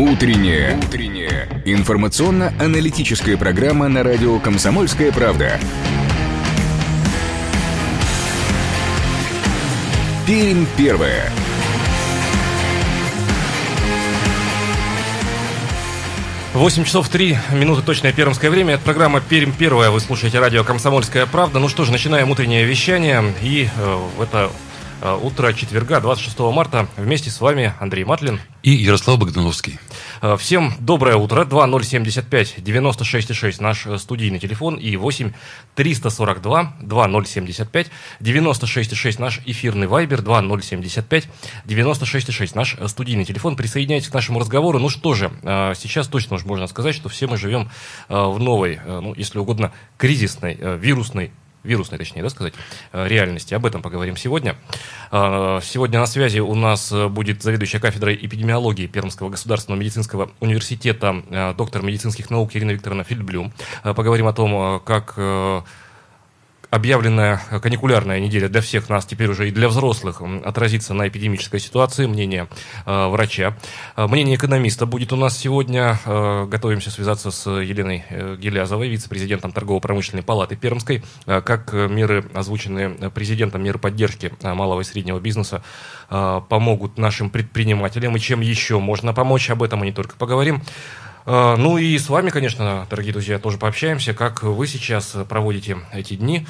Утренняя. Утренняя. Информационно-аналитическая программа на радио «Комсомольская правда». Пермь первая. 8 часов 3 минуты точное пермское время. Это программа «Пермь первая». Вы слушаете радио «Комсомольская правда». Ну что ж, начинаем утреннее вещание. И э, это утро четверга, 26 марта, вместе с вами Андрей Матлин. И Ярослав Богдановский. Э, всем доброе утро. 2075 96,6 наш э, студийный телефон и 8 342 2075 96,6 наш эфирный вайбер 2075 96,6 наш э, студийный телефон. Присоединяйтесь к нашему разговору. Ну что же, сейчас точно уже можно сказать, что все мы живем в новой, ну, если угодно, кризисной, вирусной вирусной, точнее, да, сказать, э, реальности. Об этом поговорим сегодня. Э, сегодня на связи у нас э, будет заведующая кафедрой эпидемиологии Пермского государственного медицинского университета, доктор медицинских наук Ирина Викторовна Фильдблюм. Поговорим о том, как объявленная каникулярная неделя для всех нас, теперь уже и для взрослых, отразится на эпидемической ситуации, мнение э, врача. Э, мнение экономиста будет у нас сегодня. Э, готовимся связаться с Еленой э, Гелязовой, вице-президентом торгово-промышленной палаты Пермской. Э, как меры, озвученные президентом, меры поддержки э, малого и среднего бизнеса, э, помогут нашим предпринимателям и чем еще можно помочь, об этом мы не только поговорим. А, ну и с вами, конечно, дорогие друзья, тоже пообщаемся, как вы сейчас проводите эти дни.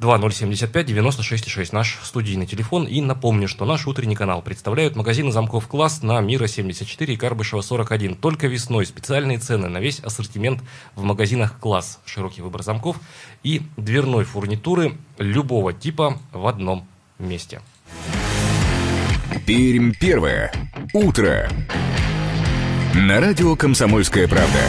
2075-96-6, наш студийный телефон. И напомню, что наш утренний канал представляют магазины замков «Класс» на Мира 74 и Карбышева 41. Только весной специальные цены на весь ассортимент в магазинах «Класс». Широкий выбор замков и дверной фурнитуры любого типа в одном месте. Пермь первое. Утро. На радио «Комсомольская правда».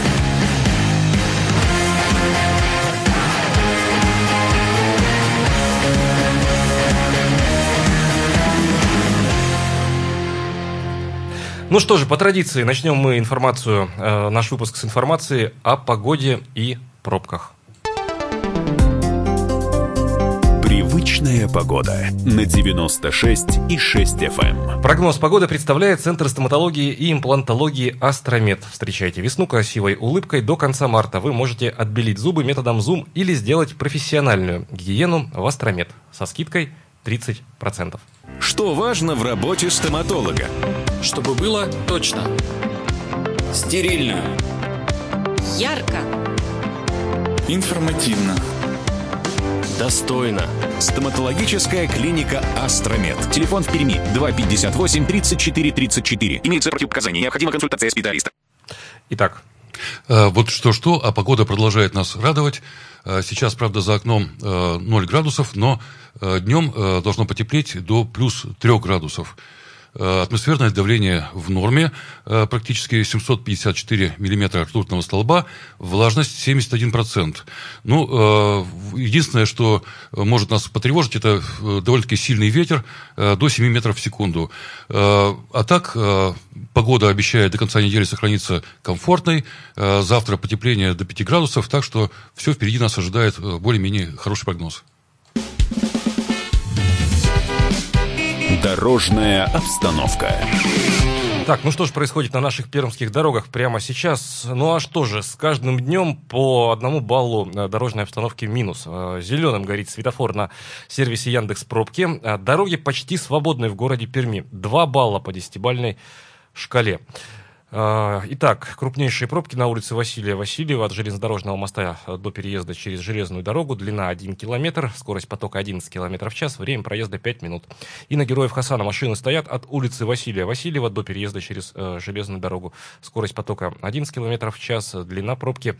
Ну что же, по традиции начнем мы информацию, э, наш выпуск с информацией о погоде и пробках. Привычная погода на 96 и 6 FM. Эм. Прогноз погоды представляет Центр стоматологии и имплантологии Астромед. Встречайте весну красивой улыбкой до конца марта. Вы можете отбелить зубы методом зум или сделать профессиональную гигиену в Астромед со скидкой 30%. Что важно в работе стоматолога? Чтобы было точно. Стерильно. Ярко. Информативно. Достойно. Стоматологическая клиника «Астромед». Телефон в Перми 258 34 34. Имеются противопоказания. Необходима консультация специалиста. Итак. Э, вот что-что, а погода продолжает нас радовать. Э, сейчас, правда, за окном 0 э, градусов, но днем должно потеплеть до плюс 3 градусов. Э, атмосферное давление в норме, э, практически 754 миллиметра ртутного столба, влажность 71%. Ну, э, единственное, что может нас потревожить, это довольно-таки сильный ветер до 7 метров в секунду. А так, погода обещает до конца недели сохраниться комфортной. Завтра потепление до 5 градусов, так что все впереди нас ожидает более-менее хороший прогноз. Дорожная обстановка. Так, ну что же происходит на наших пермских дорогах прямо сейчас? Ну а что же, с каждым днем по одному баллу э, дорожной обстановки минус. Э, Зеленым горит светофор на сервисе Яндекс Пробки. Э, дороги почти свободны в городе Перми. Два балла по десятибальной шкале. А, итак, крупнейшие пробки на улице Василия Васильева от железнодорожного моста до переезда через железную дорогу. Длина 1 километр, скорость потока 11 километров в час, время проезда 5 минут. И на Героев Хасана машины стоят от улицы Василия Васильева до переезда через э, железную дорогу. Скорость потока 11 километров в час, длина пробки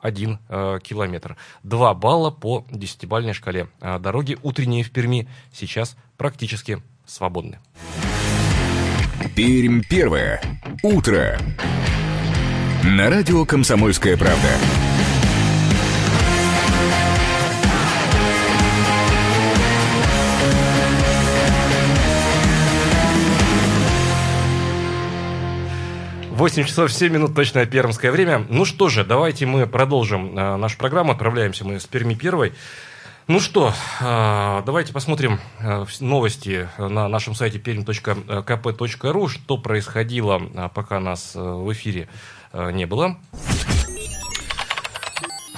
1 э, километр. 2 балла по 10-бальной шкале. А дороги утренние в Перми сейчас практически свободны. Пермь первое. Утро. На радио «Комсомольская правда». Восемь часов семь минут, точное пермское время. Ну что же, давайте мы продолжим э, нашу программу. Отправляемся мы с Перми первой. Ну что, а, давайте посмотрим а, новости на нашем сайте perm.kp.ru, что происходило, а, пока нас в эфире не было.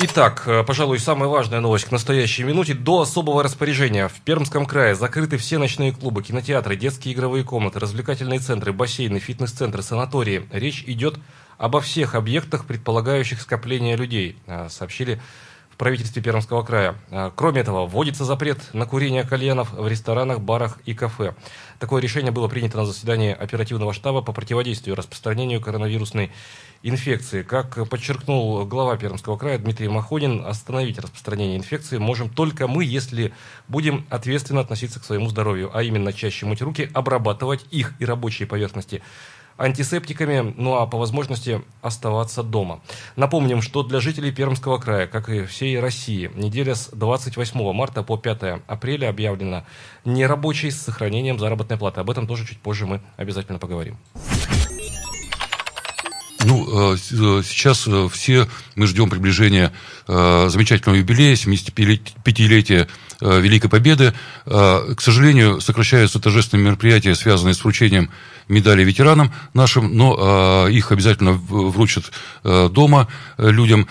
Итак, пожалуй, самая важная новость к настоящей минуте. До особого распоряжения в Пермском крае закрыты все ночные клубы, кинотеатры, детские игровые комнаты, развлекательные центры, бассейны, фитнес-центры, санатории. Речь идет обо всех объектах, предполагающих скопление людей, сообщили правительстве Пермского края. А, кроме этого, вводится запрет на курение кальянов в ресторанах, барах и кафе. Такое решение было принято на заседании оперативного штаба по противодействию распространению коронавирусной инфекции. Как подчеркнул глава Пермского края Дмитрий Махонин, остановить распространение инфекции можем только мы, если будем ответственно относиться к своему здоровью, а именно чаще мыть руки, обрабатывать их и рабочие поверхности антисептиками, ну а по возможности оставаться дома. Напомним, что для жителей Пермского края, как и всей России, неделя с 28 марта по 5 апреля объявлена нерабочей с сохранением заработной платы. Об этом тоже чуть позже мы обязательно поговорим. Ну, э, э, сейчас э, все мы ждем приближения замечательного юбилея, 75-летия Великой Победы. К сожалению, сокращаются торжественные мероприятия, связанные с вручением медали ветеранам нашим, но э, их обязательно вручат э, дома э, людям.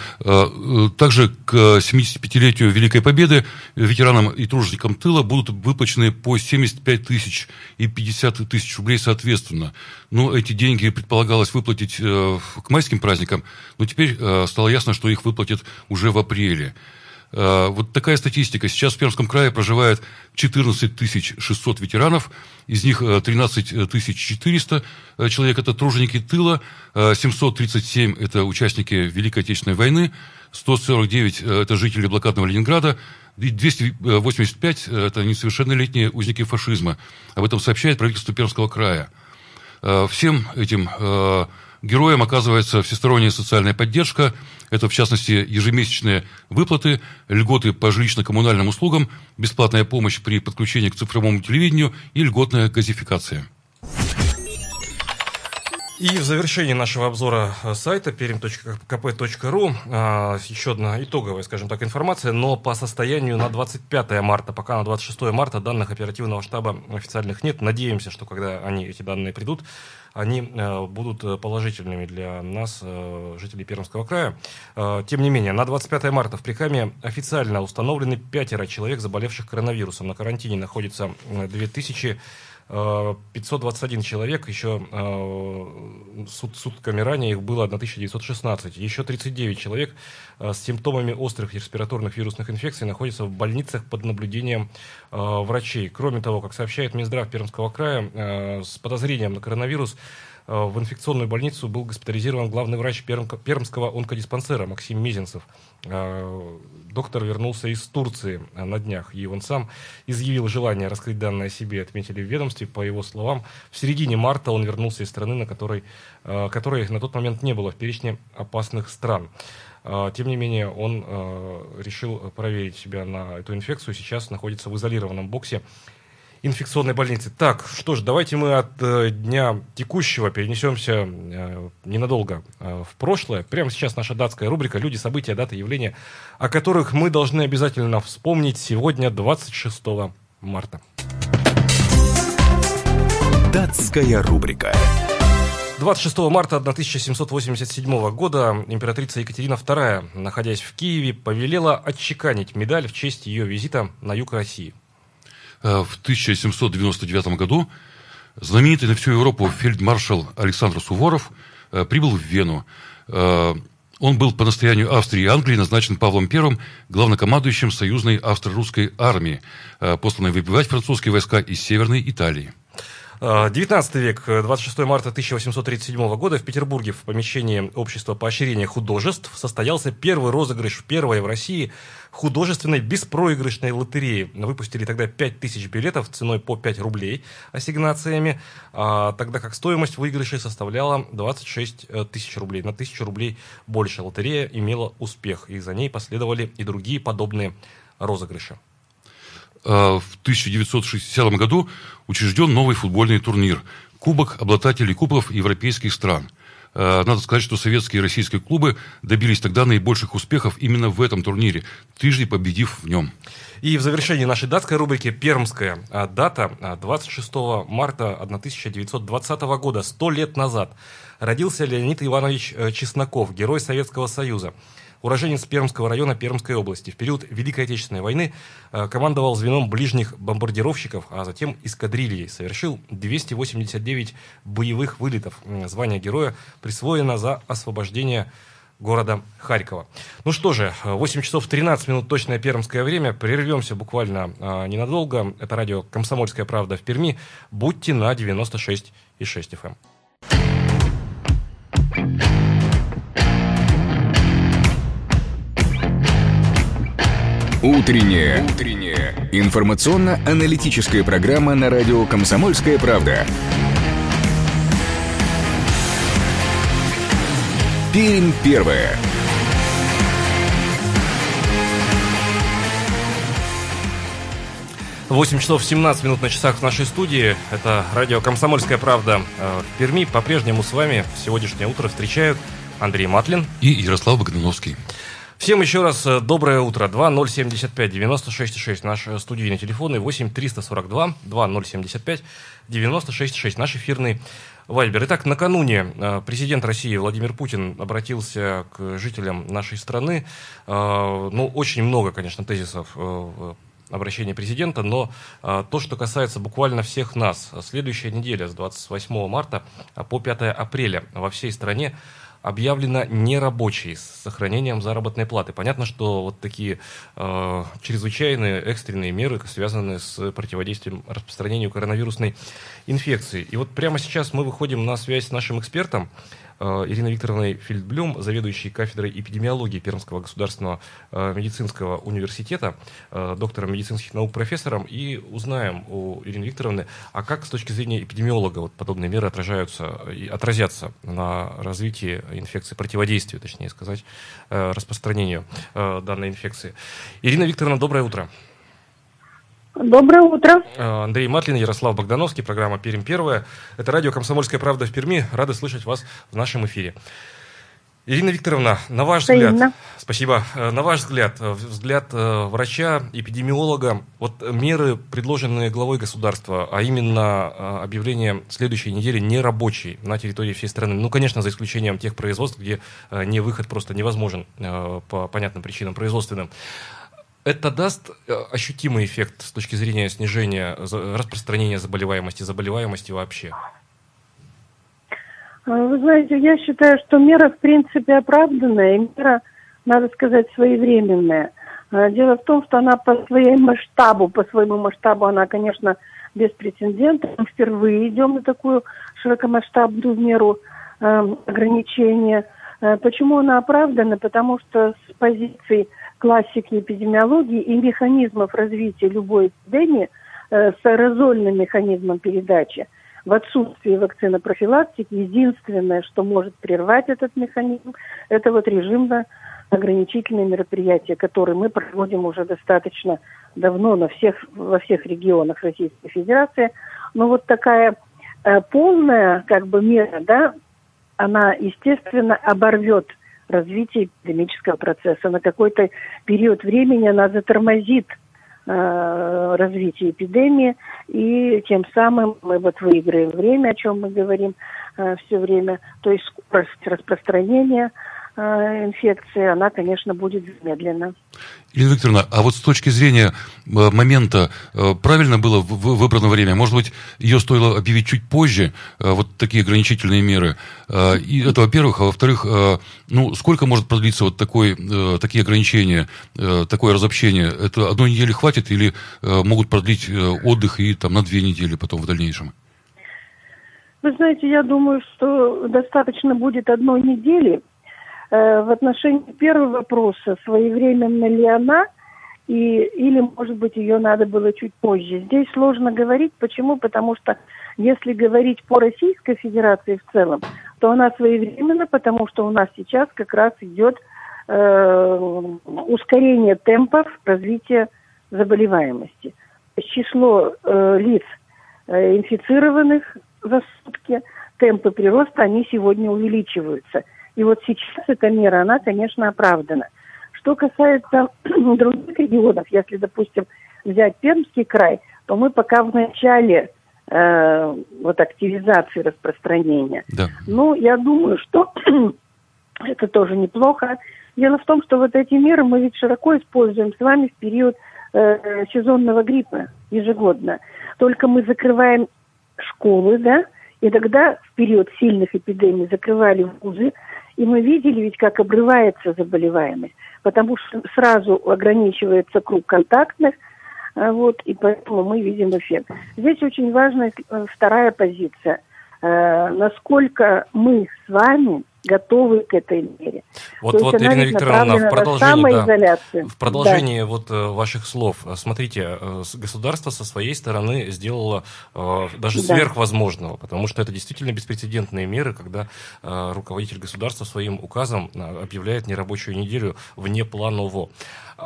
Также к 75-летию Великой Победы ветеранам и труженикам тыла будут выплачены по 75 тысяч и 50 тысяч рублей соответственно. Ну, эти деньги предполагалось выплатить к майским праздникам, но теперь стало ясно, что их выплатят уже в апреле. Э, вот такая статистика. Сейчас в Пермском крае проживает 14 600 ветеранов, из них 13 э, 400 э, человек – это труженики тыла, 737 – это участники Великой Отечественной войны, 149 – это жители блокадного Ленинграда, 285 – это несовершеннолетние узники фашизма. Об этом сообщает правительство Пермского края. Всем этим героям оказывается всесторонняя социальная поддержка. Это, в частности, ежемесячные выплаты, льготы по жилищно-коммунальным услугам, бесплатная помощь при подключении к цифровому телевидению и льготная газификация. И в завершении нашего обзора э, сайта perim.kp.ru а, еще одна итоговая, скажем так, информация, но по состоянию на 25 марта, пока на 26 марта данных оперативного штаба официальных нет. Надеемся, что когда они, эти данные придут, они э, будут положительными для нас, э, жителей Пермского края. Тем не менее, на 25 марта в Прикаме официально установлены пятеро человек, заболевших коронавирусом. На карантине находится 2000 521 человек, еще э, сут, сутками ранее их было 1916. Еще 39 человек э, с симптомами острых респираторных вирусных инфекций находятся в больницах под наблюдением э, врачей. Кроме того, как сообщает Минздрав Пермского края, с подозрением на коронавирус в инфекционную больницу был госпитализирован главный врач Пермского онкодиспансера Максим Мизинцев. Э, доктор вернулся из Турции на днях, и он сам изъявил желание раскрыть данные о себе, отметили в ведомстве. По его словам, в середине марта он вернулся из страны, на которой, э, которой на тот момент не было в перечне опасных стран. Э, тем не менее, он решил проверить себя на эту инфекцию. Сейчас находится в изолированном боксе инфекционной больницы. Так, что ж, давайте мы от э, дня текущего перенесемся э, ненадолго э, в прошлое. Прямо сейчас наша датская рубрика «Люди, события, даты, явления», о которых мы должны обязательно вспомнить сегодня, 26 марта. Датская рубрика. 26 марта 1787 года императрица Екатерина II, находясь в Киеве, повелела отчеканить медаль в честь ее визита на юг России. Э, в 1799 году знаменитый на всю Европу фельдмаршал Александр Суворов э, прибыл в Вену. Э, он был по настоянию Австрии и Англии назначен Павлом I главнокомандующим союзной австро-русской армии, посланной выбивать французские войска из Северной Италии. 19 век, 26 марта 1837 года в Петербурге в помещении Общества поощрения художеств состоялся первый розыгрыш, первой в России художественной беспроигрышной лотереи. Выпустили тогда 5000 билетов ценой по 5 рублей ассигнациями, а, тогда как стоимость выигрышей составляла 26 э, тысяч рублей. На тысячу рублей больше лотерея имела успех, и за ней последовали и другие подобные розыгрыши. А, в 1960 году учрежден новый футбольный турнир – Кубок обладателей кубков европейских стран. Э, надо сказать, что советские и российские клубы добились тогда наибольших успехов именно в этом турнире, трижды победив в нем. И в завершении нашей датской рубрики «Пермская дата» 26 марта 1920 года, сто лет назад, родился Леонид Иванович Чесноков, герой Советского Союза уроженец Пермского района Пермской области. В период Великой Отечественной войны э, командовал звеном ближних бомбардировщиков, а затем эскадрильей. Совершил 289 боевых вылетов. Звание героя присвоено за освобождение города Харькова. Ну что же, 8 часов 13 минут точное пермское время. Прервемся буквально э, ненадолго. Это радио «Комсомольская правда» в Перми. Будьте на 96,6 FM. Утренняя. Утренняя. Информационно-аналитическая программа на радио «Комсомольская правда». Пермь первая. Восемь часов 17 минут на часах в нашей студии. Это радио «Комсомольская правда» э, в Перми. По-прежнему с вами в сегодняшнее утро встречают Андрей Матлин и Ярослав Богдановский. Всем еще раз э, доброе утро. 2075 96 6 наш э, студийный телефон и 8 342 2075 96 6 наш эфирный Вайбер. Итак, накануне э, президент России Владимир Путин обратился к жителям нашей страны. Ну, очень много, конечно, тезисов обращения президента, но то, что касается буквально всех нас, следующая неделя с 28 марта по 5 апреля во всей стране объявлена нерабочей с сохранением заработной платы. Понятно, что вот такие э, чрезвычайные экстренные меры связаны с противодействием распространению коронавирусной инфекции. И вот прямо сейчас мы выходим на связь с нашим экспертом. Э, Ириной Викторовной Фельдблюм, заведующей кафедрой эпидемиологии Пермского государственного э, медицинского университета, э, доктором медицинских наук, профессором, и узнаем у Ирины Викторовны, а как с точки зрения эпидемиолога вот подобные меры отражаются отразятся на развитии инфекции, противодействию, точнее сказать, распространению данной инфекции. Ирина Викторовна, доброе утро. Доброе утро. Э, Андрей Матлин, Ярослав Богдановский, программа «Перим первая». Это радио «Комсомольская правда» в Перми. Рады слышать вас в нашем эфире. Ирина Викторовна, на ваш Взаимно. взгляд, спасибо, э, на ваш взгляд, э, взгляд врача, эпидемиолога, вот меры, предложенные главой государства, а именно объявление следующей недели нерабочей на территории всей страны, ну, конечно, за исключением тех производств, где не выход просто невозможен по понятным причинам производственным это даст э, ощутимый эффект с точки зрения снижения распространения заболеваемости, заболеваемости вообще? А, вы знаете, я считаю, что мера в принципе оправданная, и мера, надо сказать, своевременная. А, дело в том, что она по своему масштабу, по своему масштабу она, конечно, беспрецедентна. Мы впервые идем на такую широкомасштабную меру э, ограничения. Э, почему она оправдана? Потому что с позиции классики эпидемиологии и механизмов развития любой эпидемии э, с аэрозольным механизмом передачи. В отсутствии вакцинопрофилактики единственное, что может прервать этот механизм, это вот режимно ограничительные мероприятия, которые мы проводим уже достаточно давно на всех, во всех регионах Российской Федерации. Но вот такая э, полная как бы мера, да, она, естественно, оборвет развития эпидемического процесса. На какой-то период времени она затормозит э, развитие эпидемии, и тем самым мы вот выиграем время, о чем мы говорим э, все время, то есть скорость распространения инфекции, она, конечно, будет замедлена. Ирина Викторовна, а вот с точки зрения э, момента, э, правильно было выбрано время? Может быть, ее стоило объявить чуть позже, вот такие ограничительные меры? И это, во-первых. А во-вторых, ну, сколько может продлиться вот такой, такие ограничения, такое разобщение? Это одной недели хватит или могут продлить отдых и там на две недели потом в дальнейшем? Вы знаете, я думаю, что достаточно будет одной недели, Э, в отношении первого вопроса, своевременно ли она, и, или, может быть, ее надо было чуть позже. Здесь сложно говорить. Почему? Потому что если говорить по Российской Федерации в целом, то она своевременно, потому что у нас сейчас как раз идет э, ускорение темпов развития заболеваемости. Число э, лиц э, инфицированных за сутки – темпы прироста, они сегодня увеличиваются. И вот сейчас эта мера, она, конечно, оправдана. Что касается других регионов, если, допустим, взять Пермский край, то мы пока в начале э, вот активизации распространения. Да. Ну, я думаю, что это тоже неплохо. Дело в том, что вот эти меры мы ведь широко используем с вами в период э, сезонного гриппа ежегодно. Только мы закрываем школы, да, и тогда в период сильных эпидемий закрывали вузы, и мы видели ведь, как обрывается заболеваемость, потому что сразу ограничивается круг контактных, а, вот, и поэтому мы видим эффект. Здесь очень важна э, вторая позиция. Э, насколько мы с вами готовы к этой мере. Вот, То вот Ирина Викторовна, в продолжении, да, в продолжении да. вот э, ваших слов, э, смотрите, э, государство со своей стороны сделало даже да. сверхвозможного, потому что это действительно беспрецедентные меры, когда руководитель государства своим указом объявляет нерабочую неделю вне планового.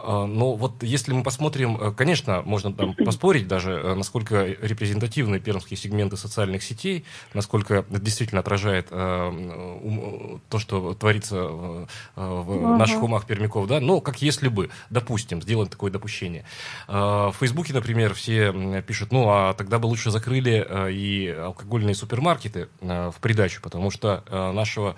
Но вот если мы посмотрим, конечно, можно там поспорить даже, насколько репрезентативны пермские сегменты социальных сетей, насколько это действительно отражает то, что творится в, наших умах пермяков, да, но как если бы, допустим, сделаем такое допущение. А, в Фейсбуке, например, все пишут, ну, а тогда бы лучше закрыли э, и алкогольные супермаркеты э, в придачу, потому что э, нашего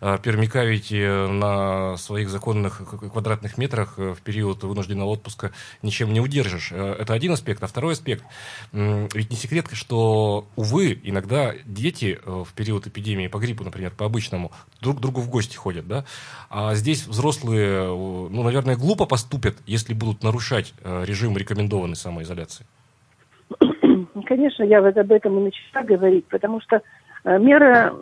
пермяка ведь на своих законных квадратных метрах в период вынужденного отпуска ничем не удержишь. Это один аспект. А второй аспект, ведь не секрет, что, увы, иногда дети в период эпидемии по гриппу, например, по обычному, друг к другу в гости ходят, да? А здесь взрослые, ну, наверное, глупо поступят, если будут нарушать э, режим рекомендованной самоизоляции. Конечно, я вот об этом и начала говорить, потому что э, мера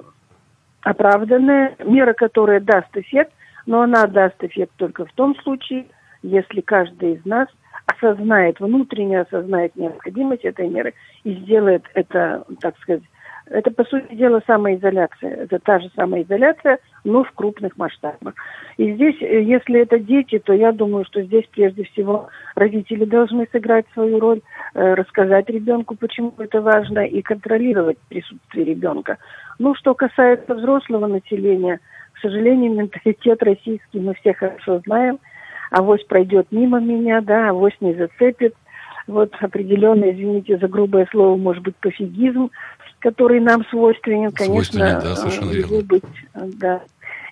оправданная, мера, которая даст эффект, но она даст эффект только в том случае, если каждый из нас осознает, внутренне осознает необходимость этой меры и сделает это, так сказать, это, по сути дела, самоизоляция. Это та же самоизоляция, но в крупных масштабах. И здесь, э, если это дети, то я думаю, что здесь прежде всего родители должны сыграть свою роль, э, рассказать ребенку, почему это важно, и контролировать присутствие ребенка. Ну, что касается взрослого населения, к сожалению, менталитет российский мы все хорошо знаем. Авось пройдет мимо меня, да, авось не зацепит. Вот определенный, извините за грубое слово, может быть, пофигизм который нам свойственен, конечно, да, совершенно его верно. быть, да,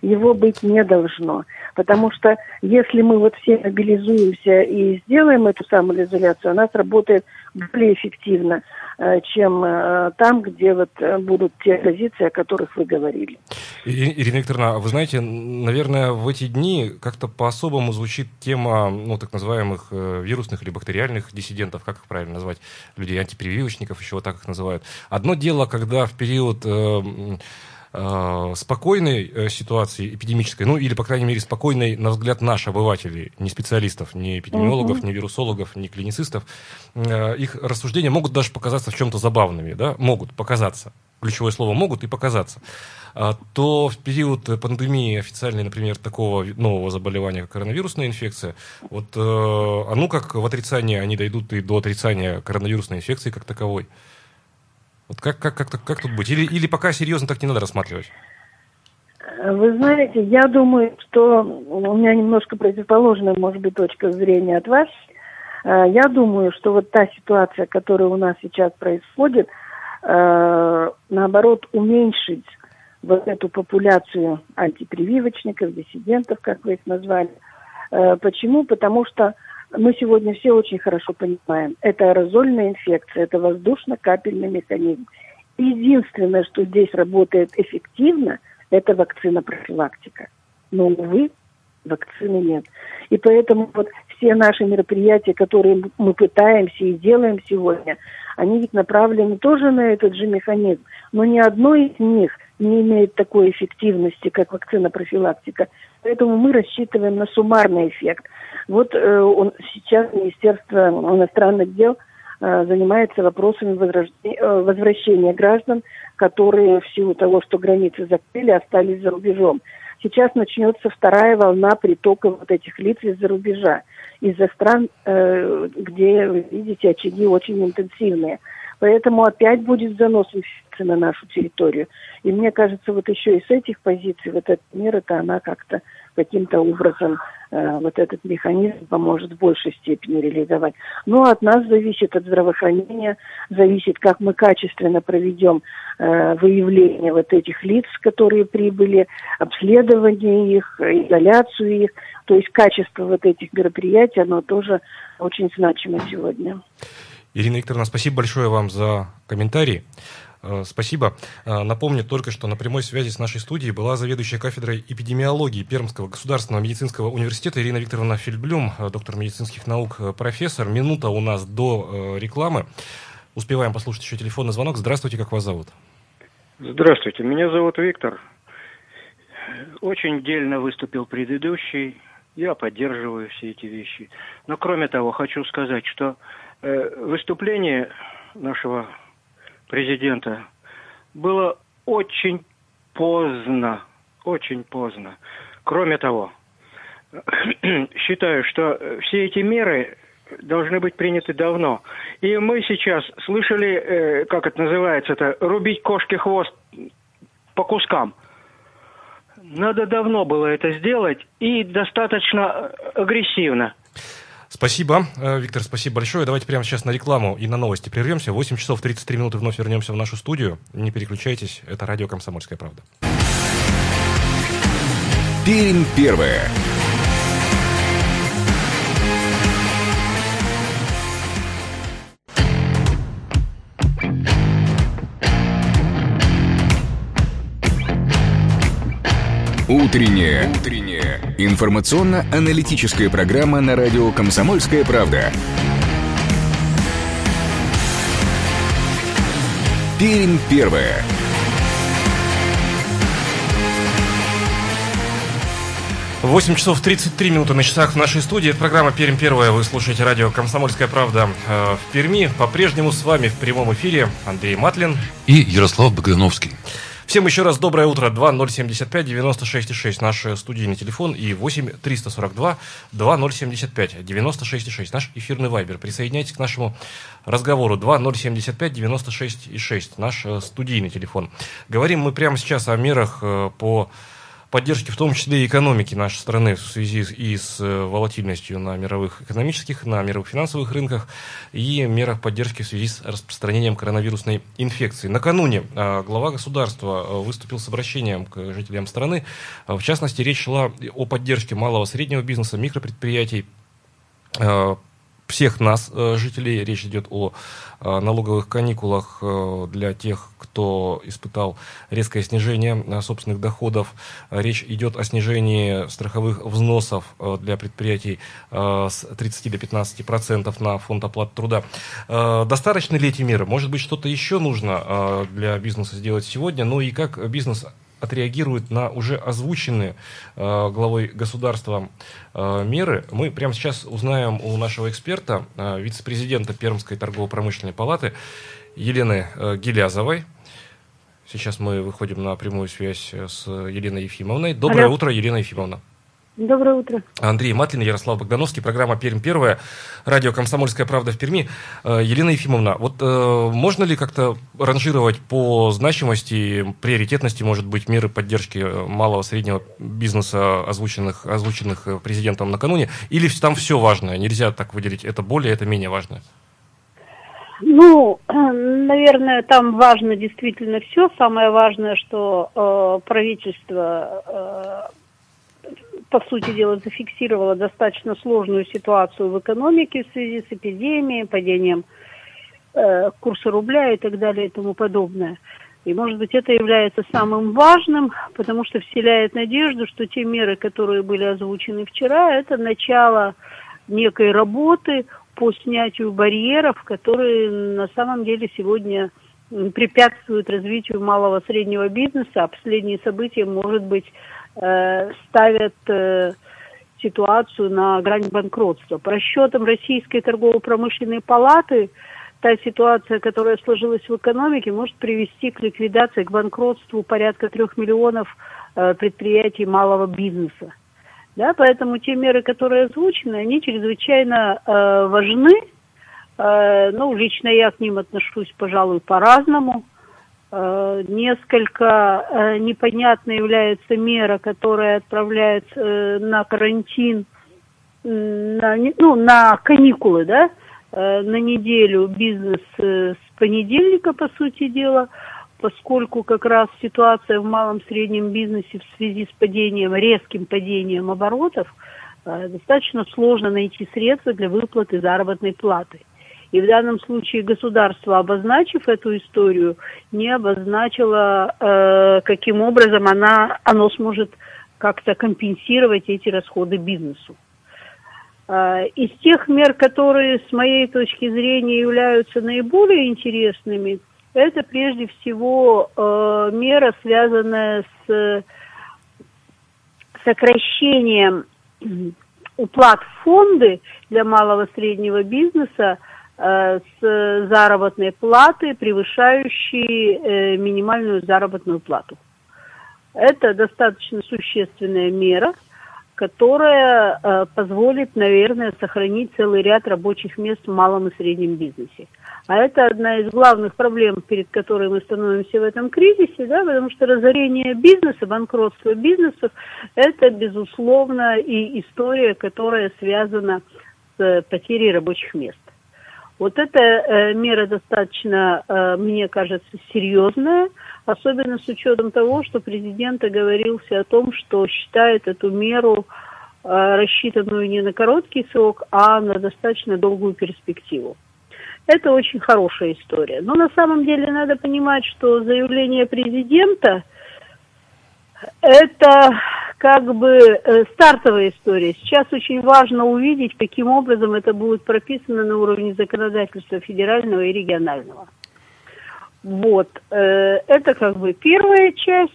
его быть не должно. Потому что если мы вот все мобилизуемся и сделаем эту самоизоляцию, она сработает более эффективно, э, чем э, там, где вот э, будут те позиции, о которых вы говорили. Ирина Викторовна, вы знаете, наверное, в эти дни как-то по-особому звучит тема, ну, так называемых вирусных или бактериальных диссидентов, как их правильно назвать, людей антипрививочников, еще вот так их называют. Одно дело, когда в период Э, спокойной э, ситуации эпидемической, ну или, по крайней мере, спокойной, на взгляд наших обывателей, не специалистов, не эпидемиологов, не вирусологов, не клиницистов, э, их рассуждения могут даже показаться в чем-то забавными, да, могут показаться, ключевое слово могут и показаться, а, то в период пандемии официальной, например, такого нового заболевания, как коронавирусная инфекция, вот, а ну как в отрицании они дойдут и до отрицания коронавирусной инфекции как таковой. Вот как, как, как, как тут быть? Или, или пока серьезно так не надо рассматривать? Вы знаете, я думаю, что у меня немножко противоположная, может быть, точка зрения от вас. Э, я думаю, что вот та ситуация, которая у нас сейчас происходит, э, наоборот, уменьшить вот эту популяцию антипрививочников, диссидентов, как вы их назвали. Э, почему? Потому что мы сегодня все очень хорошо понимаем, это аэрозольная инфекция, это воздушно-капельный механизм. Единственное, что здесь работает эффективно, это вакцина-профилактика. Но, увы, вакцины нет. И поэтому вот все наши мероприятия, которые мы пытаемся и делаем сегодня, они ведь направлены тоже на этот же механизм. Но ни одно из них не имеет такой эффективности, как вакцина-профилактика. Поэтому мы рассчитываем на суммарный эффект. Вот э, он, сейчас Министерство иностранных дел э, занимается вопросами э, возвращения граждан, которые в силу того, что границы закрыли, остались за рубежом. Сейчас начнется вторая волна притока вот этих лиц из-за рубежа, из-за стран, э, где, видите, очаги очень интенсивные. Поэтому опять будет занос на нашу территорию. И мне кажется, вот еще и с этих позиций, вот эта мера-то, она как-то каким-то образом э, вот этот механизм поможет в большей степени реализовать. Но от нас зависит, от здравоохранения, зависит, как мы качественно проведем э, выявление вот этих лиц, которые прибыли, обследование их, изоляцию их. То есть качество вот этих мероприятий, оно тоже очень значимо сегодня. Ирина Викторовна, спасибо большое вам за комментарий. Э, спасибо. Э, напомню только, что на прямой связи с нашей студией была заведующая кафедрой эпидемиологии Пермского государственного медицинского университета Ирина Викторовна Фельдблюм, э, доктор медицинских наук, профессор. Минута у нас до рекламы. Успеваем послушать еще телефонный звонок. Здравствуйте, как вас зовут? Здравствуйте, меня зовут Виктор. Очень дельно выступил предыдущий. Я поддерживаю все эти вещи. Но кроме того, хочу сказать, что выступление нашего президента было очень поздно, очень поздно. Кроме того, считаю, что все эти меры должны быть приняты давно. И мы сейчас слышали, э, как это называется, это рубить кошке хвост по кускам. Надо давно было это сделать и достаточно агрессивно. Спасибо, э, Виктор, спасибо большое. Давайте прямо сейчас на рекламу и на новости прервемся. 8 часов 33 минуты вновь вернемся в нашу студию. Не переключайтесь, это радио «Комсомольская правда». Пермь первое. Утреннее. Утреннее. Информационно-аналитическая программа на радио «Комсомольская правда». Пермь первое. Восемь часов 33 минуты на часах в нашей студии. Это программа «Пермь первая». Вы слушаете радио «Комсомольская правда» э, в Перми. По-прежнему с вами в прямом эфире Андрей Матлин и Ярослав Богдановский. Всем еще раз доброе утро. 2075 96 6 наш студийный телефон и 8 342 2075 96 6 наш эфирный вайбер. Присоединяйтесь к нашему разговору 2075 96 6 наш э, студийный телефон. Говорим мы прямо сейчас о мерах э, по поддержки, в том числе и экономики нашей страны в связи и с э, волатильностью на мировых экономических, на мировых финансовых рынках и мерах поддержки в связи с распространением коронавирусной инфекции. Накануне э, глава государства э, выступил с обращением к жителям страны. В частности, речь шла о поддержке малого среднего бизнеса, микропредприятий, всех нас, э, жителей. Речь идет о э, налоговых каникулах э, для тех, кто испытал резкое снижение собственных доходов. Речь идет о снижении страховых взносов для предприятий с 30 до 15 процентов на фонд оплаты труда. Достаточно ли эти меры? Может быть, что-то еще нужно для бизнеса сделать сегодня? Ну и как бизнес отреагирует на уже озвученные э, главой государства э, меры, мы прямо сейчас узнаем у нашего эксперта, э, вице-президента Пермской торгово-промышленной палаты Елены э, Гелязовой. Сейчас мы выходим на прямую связь с Еленой Ефимовной. Доброе Алло. утро, Елена Ефимовна. Доброе утро. Андрей Матлин, Ярослав Богдановский, программа «Пермь первая», радио «Комсомольская правда» в Перми. Э, Елена Ефимовна, вот э, можно ли как-то ранжировать по значимости, приоритетности, может быть, меры поддержки э, малого среднего бизнеса, озвученных, озвученных президентом накануне, или там все важное, нельзя так выделить, это более, это менее важное? Ну, наверное, там важно действительно все. Самое важное, что э, правительство э, по сути дела, зафиксировала достаточно сложную ситуацию в экономике в связи с эпидемией, падением э, курса рубля и так далее и тому подобное. И, может быть, это является самым важным, потому что вселяет надежду, что те меры, которые были озвучены вчера, это начало некой работы по снятию барьеров, которые на самом деле сегодня препятствуют развитию малого среднего бизнеса, а последние события, может быть, Э, ставят э, ситуацию на грань банкротства. По расчетам Российской торгово-промышленной палаты, та ситуация, которая сложилась в экономике, может привести к ликвидации, к банкротству порядка трех миллионов э, предприятий малого бизнеса. Да, поэтому те меры, которые озвучены, они чрезвычайно э, важны, Э, ну, лично я к ним отношусь, пожалуй, по-разному. Э, несколько э, непонятно является мера, которая отправляет на карантин, на, ну, на каникулы, да, на неделю бизнес с понедельника, по сути дела, поскольку как раз ситуация в малом среднем бизнесе в связи с падением, резким падением оборотов, достаточно сложно найти средства для выплаты заработной платы. И в данном случае государство, обозначив эту историю, не обозначило, э, каким образом она, оно сможет как-то компенсировать эти расходы бизнесу. Э, из тех мер, которые с моей точки зрения являются наиболее интересными, это прежде всего э, мера, связанная с сокращением уплат в фонды для малого и среднего бизнеса Э, с заработной платы, превышающей э, минимальную заработную плату. Это достаточно существенная мера, которая э, позволит, наверное, сохранить целый ряд рабочих мест в малом и среднем бизнесе. А это одна из главных проблем, перед которой мы становимся в этом кризисе, да, потому что разорение бизнеса, банкротство бизнесов – это, безусловно, и история, которая связана с потерей рабочих мест. Вот эта э, мера достаточно, э, мне кажется, серьезная, особенно с учетом того, что президент оговорился о том, что считает эту меру э, рассчитанную не на короткий срок, а на достаточно долгую перспективу. Это очень хорошая история. Но на самом деле надо понимать, что заявление президента – это как бы э, стартовая история. Сейчас очень важно увидеть, каким образом это будет прописано на уровне законодательства федерального и регионального. Вот. Э, это как бы первая часть.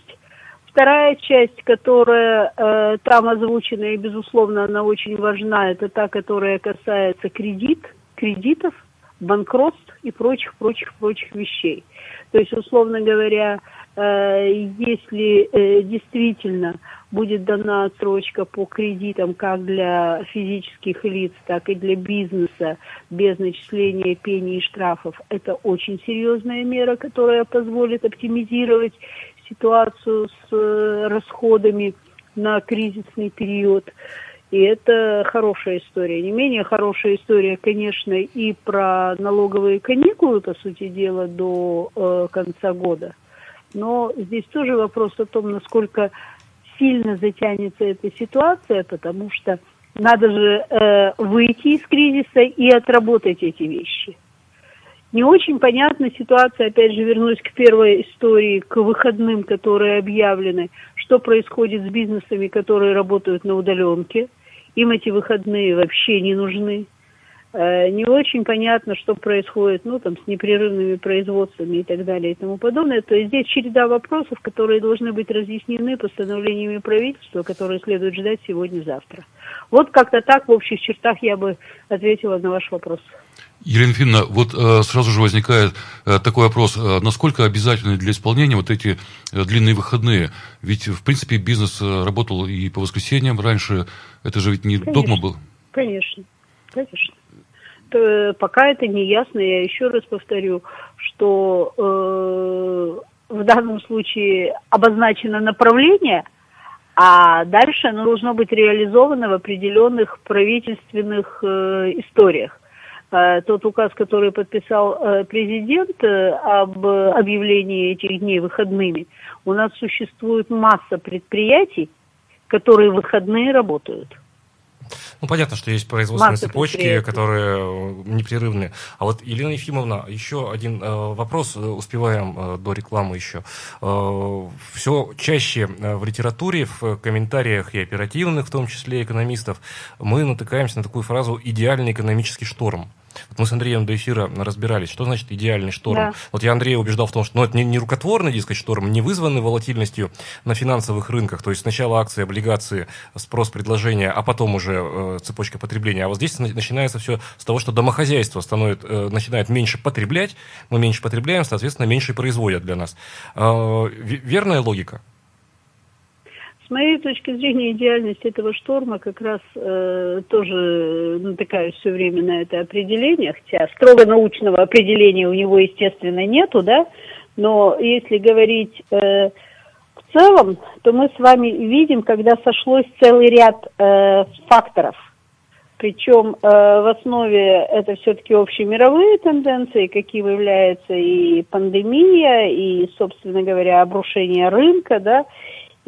Вторая часть, которая э, там озвучена, и, безусловно, она очень важна, это та, которая касается кредит, кредитов, банкротств и прочих-прочих-прочих вещей. То есть, условно говоря, если э, действительно будет дана отсрочка по кредитам как для физических лиц, так и для бизнеса без начисления пений и штрафов. Это очень серьезная мера, которая позволит оптимизировать ситуацию с э, расходами на кризисный период. И это хорошая история. Не менее хорошая история, конечно, и про налоговые каникулы, по сути дела, до э, конца года. Но здесь тоже вопрос о том, насколько сильно затянется эта ситуация, потому что надо же э, выйти из кризиса и отработать эти вещи. Не очень понятна ситуация, опять же, вернусь к первой истории, к выходным, которые объявлены, что происходит с бизнесами, которые работают на удаленке. Им эти выходные вообще не нужны. Э, не очень понятно, что происходит, ну, там, с непрерывными производствами и так далее и тому подобное. То есть здесь череда вопросов, которые должны быть разъяснены постановлениями правительства, которые следует ждать сегодня-завтра. Вот как-то так в общих чертах я бы ответила на ваш вопрос. Елена Финна, вот э, сразу же возникает э, такой вопрос, э, насколько обязательны для исполнения вот эти э, длинные выходные? Ведь, в принципе, бизнес э, работал и по воскресеньям раньше, это же ведь не конечно, догма был. Конечно, конечно. Э, пока это не ясно, я еще раз повторю, что э, в данном случае обозначено направление, а дальше оно должно быть реализовано в определенных правительственных э, историях. Э, тот указ, который подписал э, президент э, об объявлении этих дней выходными, у нас существует масса предприятий, которые выходные работают. Ну, понятно, что есть производственные Масса цепочки, которые э, непрерывные. А вот, Елена Ефимовна, еще один э, вопрос, э, успеваем э, до рекламы еще. Э, все чаще э, в литературе, в комментариях и оперативных, в том числе экономистов, мы натыкаемся на такую фразу «идеальный экономический шторм». Вот мы с Андреем до эфира разбирались, что значит идеальный шторм. Да. Вот я Андрея убеждал в том, что ну, это не, не рукотворный, дескать, шторм, не вызванный волатильностью на финансовых рынках, то есть сначала акции, облигации, спрос, предложение, а потом уже э, цепочка потребления. А вот здесь начинается все с того, что домохозяйство становит, э, начинает меньше потреблять, мы меньше потребляем, соответственно, меньше производят для нас. Э, верная логика? С моей точки зрения, идеальность этого шторма как раз э, тоже натыкаюсь все время на это определение, хотя строго научного определения у него, естественно, нету, да, но если говорить э, в целом, то мы с вами видим, когда сошлось целый ряд э, факторов – причем э, в основе это все-таки общемировые тенденции, какие являются и пандемия, и, собственно говоря, обрушение рынка, да,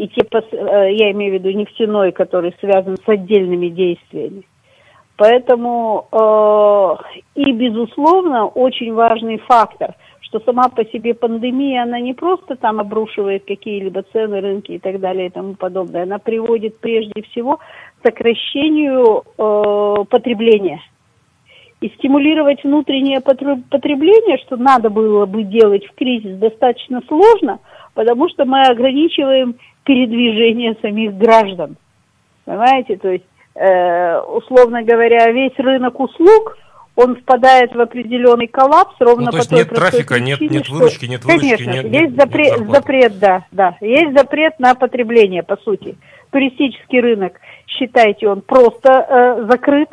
и те, э, я имею в виду нефтяной, который связан с отдельными действиями. Поэтому э, и, безусловно, очень важный фактор – что сама по себе пандемия, она не просто там обрушивает какие-либо цены, рынки и так далее и тому подобное, она приводит прежде всего к сокращению э, потребления. И стимулировать внутреннее потребление, что надо было бы делать в кризис, достаточно сложно, потому что мы ограничиваем передвижение самих граждан. Понимаете, то есть, э, условно говоря, весь рынок услуг – он впадает в определенный коллапс ровно ну, то есть по той нет трафика, причине, нет, нет выручки, нет выручки, Конечно, нет, есть нет, запрет, нет запрет, да, да, есть запрет на потребление, по сути. Туристический рынок, считайте, он просто э, закрыт.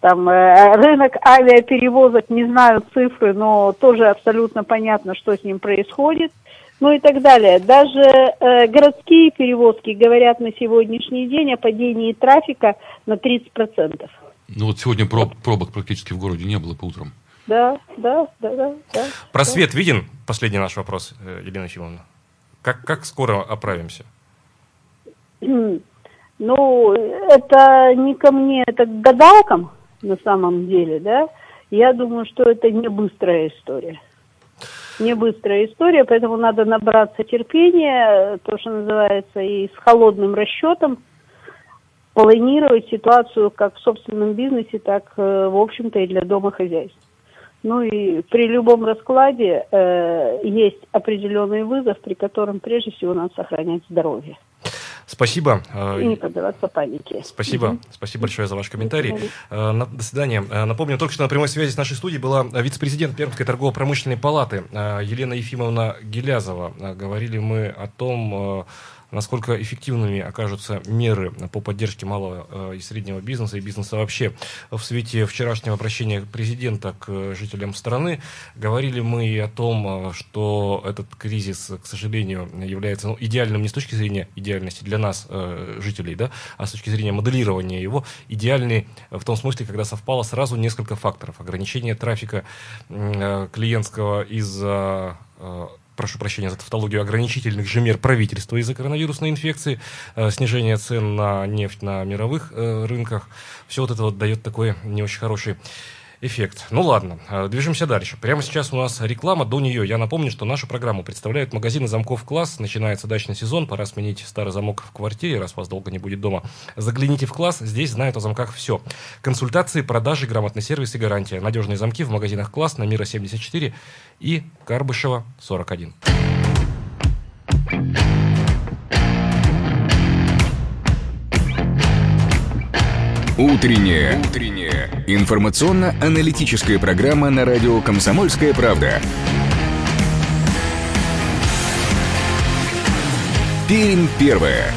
Там э, рынок авиаперевозок, не знаю цифры, но тоже абсолютно понятно, что с ним происходит. Ну и так далее. Даже э, городские перевозки говорят на сегодняшний день о падении трафика на 30%. Ну вот сегодня проб, пробок практически в городе не было по утрам. Да, да, да, да. да Просвет да. виден? Последний наш вопрос, э, Елена Ефимовна. Как, как скоро оправимся? Ну, это не ко мне, это к гадалкам на самом деле, да. Я думаю, что это не быстрая история. Не быстрая история, поэтому надо набраться терпения, то, что называется, и с холодным расчетом, планировать ситуацию как в собственном бизнесе, так, э, в общем-то, и для домохозяйств. Ну и при любом раскладе э, есть определенный вызов, при котором прежде всего надо сохранять здоровье. Спасибо. И не поддаваться панике. Спасибо. Угу. Спасибо большое за ваш комментарий. Угу. До свидания. Э, напомню, только что на прямой связи с нашей студией была вице-президент Пермской торгово-промышленной палаты Елена Ефимовна Гелязова. Говорили мы о том, насколько эффективными окажутся меры по поддержке малого э, и среднего бизнеса и бизнеса вообще. В свете вчерашнего обращения президента к жителям страны говорили мы и о том, э, что этот кризис, к сожалению, является ну, идеальным не с точки зрения идеальности для нас, э, жителей, да, а с точки зрения моделирования его, идеальный в том смысле, когда совпало сразу несколько факторов. Ограничение трафика клиентского из-за прошу прощения за тавтологию, ограничительных же мер правительства из-за коронавирусной инфекции, э, снижение цен на нефть на мировых э, рынках. Все вот это вот дает такой не очень хороший эффект. Ну ладно, э, движемся дальше. Прямо сейчас у нас реклама, до нее я напомню, что нашу программу представляют магазины замков «Класс». Начинается дачный сезон, пора сменить старый замок в квартире, раз вас долго не будет дома. Загляните в «Класс», здесь знают о замках все. Консультации, продажи, грамотный сервис и гарантия. Надежные замки в магазинах «Класс» на Мира 74 и Карбышева 41. Утренняя. Утренняя. Информационно-аналитическая программа на радио «Комсомольская правда». Пермь первая.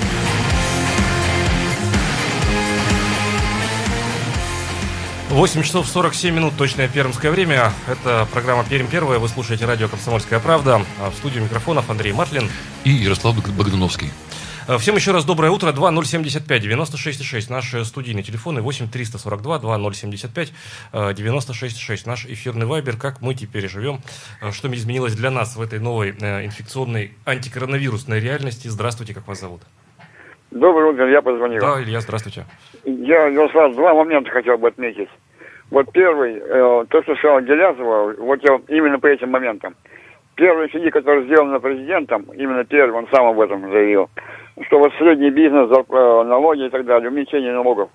Восемь часов сорок семь минут, точное пермское время. Это программа «Пермь первая». Вы слушаете радио «Комсомольская правда». А в студии микрофонов Андрей Матлин. И Ярослав Богдановский. Э, всем еще раз доброе утро. 2075 96,6. Наши студийные телефоны 8 342 2075 96,6. Наш эфирный вайбер. Как мы теперь живем. Э, что изменилось для нас в этой новой э, инфекционной антикоронавирусной реальности. Здравствуйте, как вас зовут? Доброе утро, я позвонил. Да, Илья, здравствуйте. Я, Ярослав, два момента хотел бы отметить. Вот первый, э, то, что сказал Гелязова, вот я именно по этим моментам. Первые шаги, которые сделаны президентом, именно первый, он сам об этом заявил, что вот средний бизнес, э, налоги и так далее, уменьшение налогов.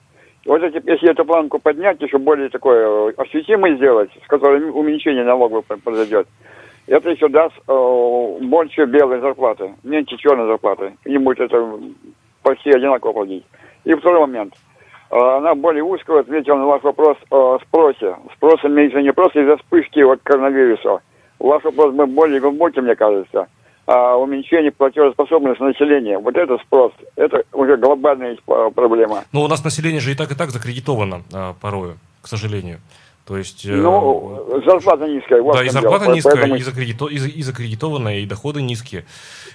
И вот эти, если эту планку поднять, еще более такое осветимой сделать, с которой уменьшение налогов произойдет, это еще даст э, больше белой зарплаты, меньше черной зарплаты. Им будет это почти одинаково платить. И второй момент. Э, она более узко ответила на ваш вопрос о спросе. Спрос имеется не просто из-за вспышки вот коронавируса. Ваш вопрос был более глубокий, мне кажется. а, уменьшение платежеспособности населения. Вот это спрос. Это уже глобальная проблема. Но у нас население же и так, и так закредитовано а, порою, к сожалению. То есть... Э, ну, зарплата низкая. Да, и зарплата дело. низкая, Поэтому... и, закредито, и, и закредитованная, и доходы низкие.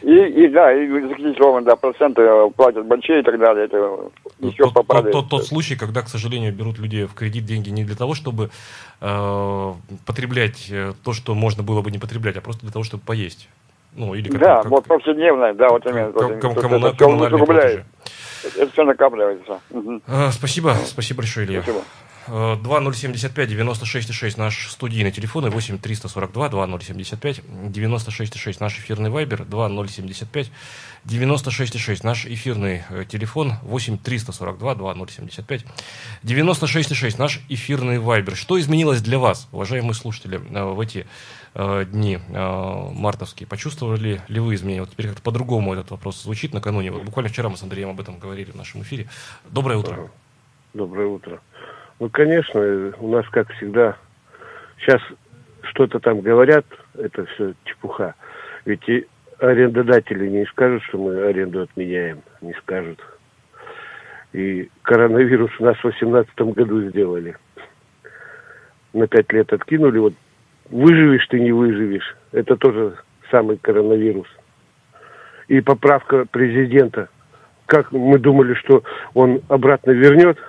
И, и да, и закредитованные, да, проценты платят большие и так далее. Это еще тот, попадает. Тот, тот, тот случай, когда, к сожалению, берут людей в кредит деньги не для того, чтобы э, потреблять э, то, что можно было бы не потреблять, а просто для того, чтобы поесть. Ну, или как, да, как, вот повседневное, да, вот именно. Ком, ком, коммуна, коммунальные платежи. Это все накапливается. Угу. спасибо, спасибо большое, Илья. Спасибо. 2075 96,6 наш студийный телефон и 8 342 2075 96,6 наш эфирный вайбер 2075 96,6 наш эфирный э, телефон 8 342 2075 96,6 наш эфирный вайбер. Что изменилось для вас, уважаемые слушатели, э, в эти э, дни мартовские? Почувствовали ли вы изменения? Вот теперь как-то по-другому этот вопрос звучит накануне. Вот буквально вчера мы с Андреем об этом говорили в нашем эфире. Доброе утро. Доброе утро. Ну, конечно, у нас, как всегда, сейчас что-то там говорят, это все чепуха. Ведь и арендодатели не скажут, что мы аренду отменяем, не скажут. И коронавирус у нас в 2018 году сделали. На пять лет откинули. Вот выживешь ты, не выживешь. Это тоже самый коронавирус. И поправка президента. Как мы думали, что он обратно вернет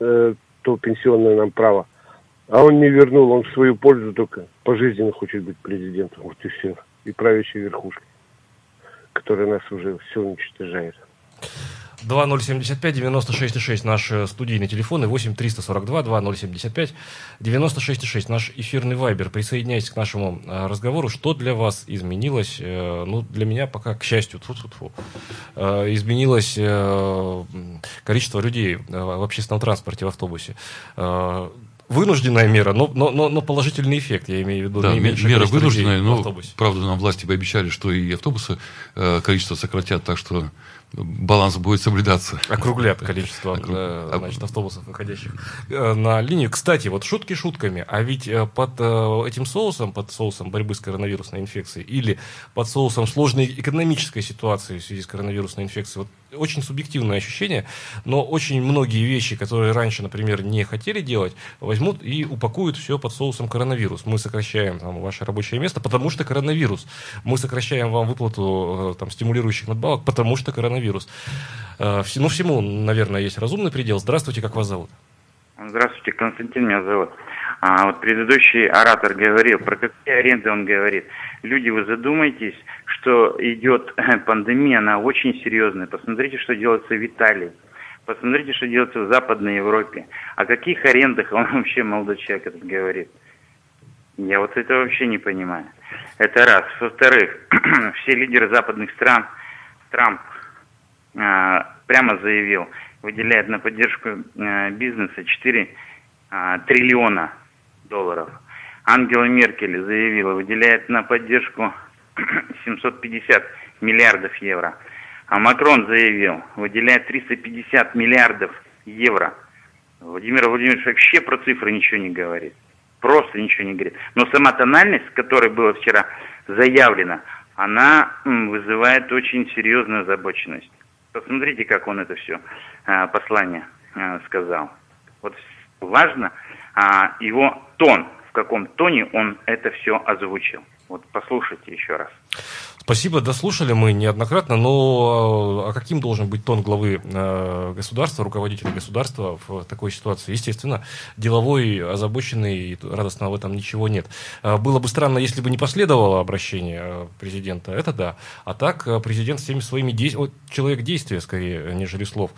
э, то пенсионное нам право. А он не вернул, он в свою пользу только пожизненно хочет быть президентом. Вот и все. И правящей верхушкой, которая нас уже все уничтожает. 2075-96-6 наш э, студийный телефон и 8 342 2075 96-6 наш эфирный вайбер. Присоединяйтесь к нашему э, разговору. Что для вас изменилось? Э, ну, для меня пока, к счастью, тьфу -тьфу -тьфу, изменилось количество людей в общественном транспорте, в автобусе вынужденная мера, но, но, но, но положительный эффект, я имею в виду. Да, мера вынужденная, но, правда, нам власти пообещали, что и автобусы э, количество сократят, так что баланс будет соблюдаться. Округлят количество Округ... э, значит, автобусов, выходящих э, на линию. Кстати, вот шутки шутками, а ведь э, под э, этим соусом, под соусом борьбы с коронавирусной инфекцией или под соусом сложной экономической ситуации в связи с коронавирусной инфекцией, вот очень субъективное ощущение, но очень многие вещи, которые раньше, например, не хотели делать, возьмут и упакуют все под соусом коронавирус. Мы сокращаем там, ваше рабочее место, потому что коронавирус. Мы сокращаем вам выплату э, там, стимулирующих надбавок, потому что коронавирус. Э, ну, всему, наверное, есть разумный предел. Здравствуйте, как вас зовут? Здравствуйте, Константин меня зовут. А, вот предыдущий оратор говорил, про какие аренды он говорит. Люди, вы задумайтесь, что идет пандемия, она очень серьезная. Посмотрите, что делается в Италии. Посмотрите, что делается в Западной Европе. О каких арендах он вообще, молодой человек, этот говорит? Я вот это вообще не понимаю. Это раз. Во-вторых, все лидеры западных стран, Трамп э, прямо заявил, выделяет на поддержку э, бизнеса 4 э, триллиона долларов. Ангела Меркель заявила, выделяет на поддержку 750 миллиардов евро. А Макрон заявил, выделяет 350 миллиардов евро. Владимир Владимирович вообще про цифры ничего не говорит. Просто ничего не говорит. Но сама тональность, которая была вчера заявлена, она вызывает очень серьезную озабоченность. Посмотрите, как он это все а, послание а, сказал. Вот важно а, его тон, в каком тоне он это все озвучил. Вот послушайте еще раз. Спасибо, дослушали мы неоднократно, но а каким должен быть тон главы э, государства, руководителя государства в такой ситуации? Естественно, деловой, озабоченный, радостно в этом ничего нет. А, было бы странно, если бы не последовало обращение э, президента, это да. А так э, президент всеми своими действиями, человек действия скорее, нежели слов,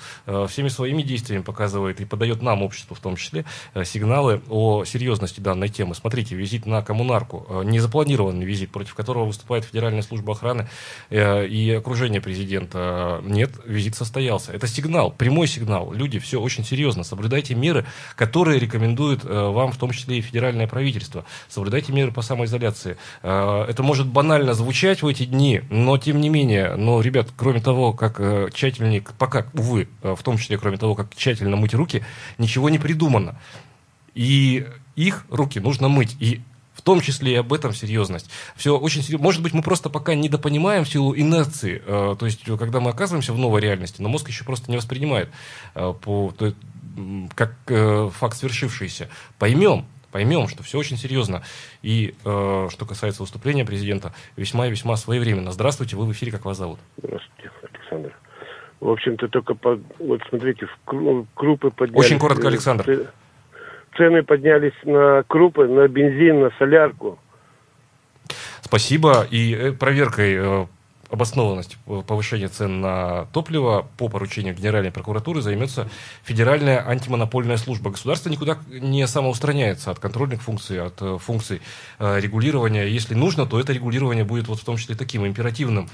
всеми своими действиями показывает и подает нам, обществу в том числе, сигналы о серьезности данной темы. Смотрите, визит на коммунарку, незапланированный визит, против которого выступает Федеральная служба охраны э, и окружения президента. Нет, визит состоялся. Это сигнал, прямой сигнал. Люди, все очень серьезно. Соблюдайте меры, которые рекомендует э, вам, в том числе и федеральное правительство. Соблюдайте меры по самоизоляции. Э, это может банально звучать в эти дни, но тем не менее, но, ребят, кроме того, как э, тщательнее, пока, увы, в том числе, кроме того, как тщательно мыть руки, ничего не придумано. И их руки нужно мыть. И том числе и об этом серьезность. Все очень серьезно. Может быть, мы просто пока недопонимаем в силу инерции. Э, то есть, когда мы оказываемся в новой реальности, но мозг еще просто не воспринимает э, по, то, как э, факт свершившийся. Поймем, поймем, что все очень серьезно. И э, что касается выступления президента, весьма и весьма своевременно. Здравствуйте, вы в эфире, как вас зовут? Здравствуйте, Александр. В общем-то, только под, вот смотрите, в крупы поднялись. Очень коротко, Александр. Цены поднялись на крупы, на бензин, на солярку. Спасибо. И э, проверкой э, обоснованность повышения цен на топливо по поручению Генеральной прокуратуры займется Федеральная антимонопольная служба. Государство никуда не самоустраняется от контрольных функций, от э, функций регулирования. Если нужно, то это регулирование будет вот в том числе таким императивным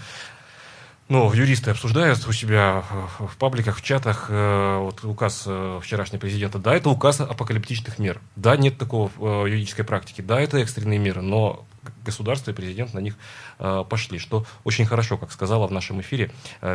ну, юристы обсуждают у себя в пабликах, в чатах э, вот указ э, вчерашнего президента. Да, это указ апокалиптичных мер. Да, нет такого в э, юридической практике. Да, это экстренные меры, но государство и президент на них пошли, что очень хорошо, как сказала в нашем эфире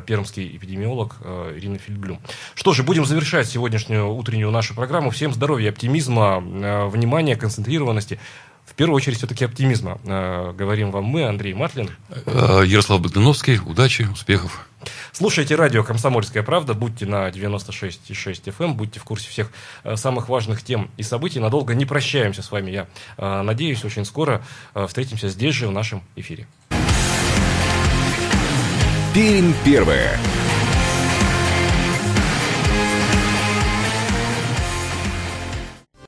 пермский эпидемиолог Ирина Фильблюм. Что же, будем завершать сегодняшнюю утреннюю нашу программу. Всем здоровья, оптимизма, внимания, концентрированности в первую очередь все-таки оптимизма. Э, говорим вам мы, Андрей Матлин. Э, Ярослав Богдановский. Удачи, успехов. Слушайте радио «Комсомольская правда», будьте на 96,6 FM, эм, будьте в курсе всех э, самых важных тем и событий. Надолго не прощаемся с вами. Я надеюсь, очень скоро встретимся здесь же в нашем эфире. Пермь первое.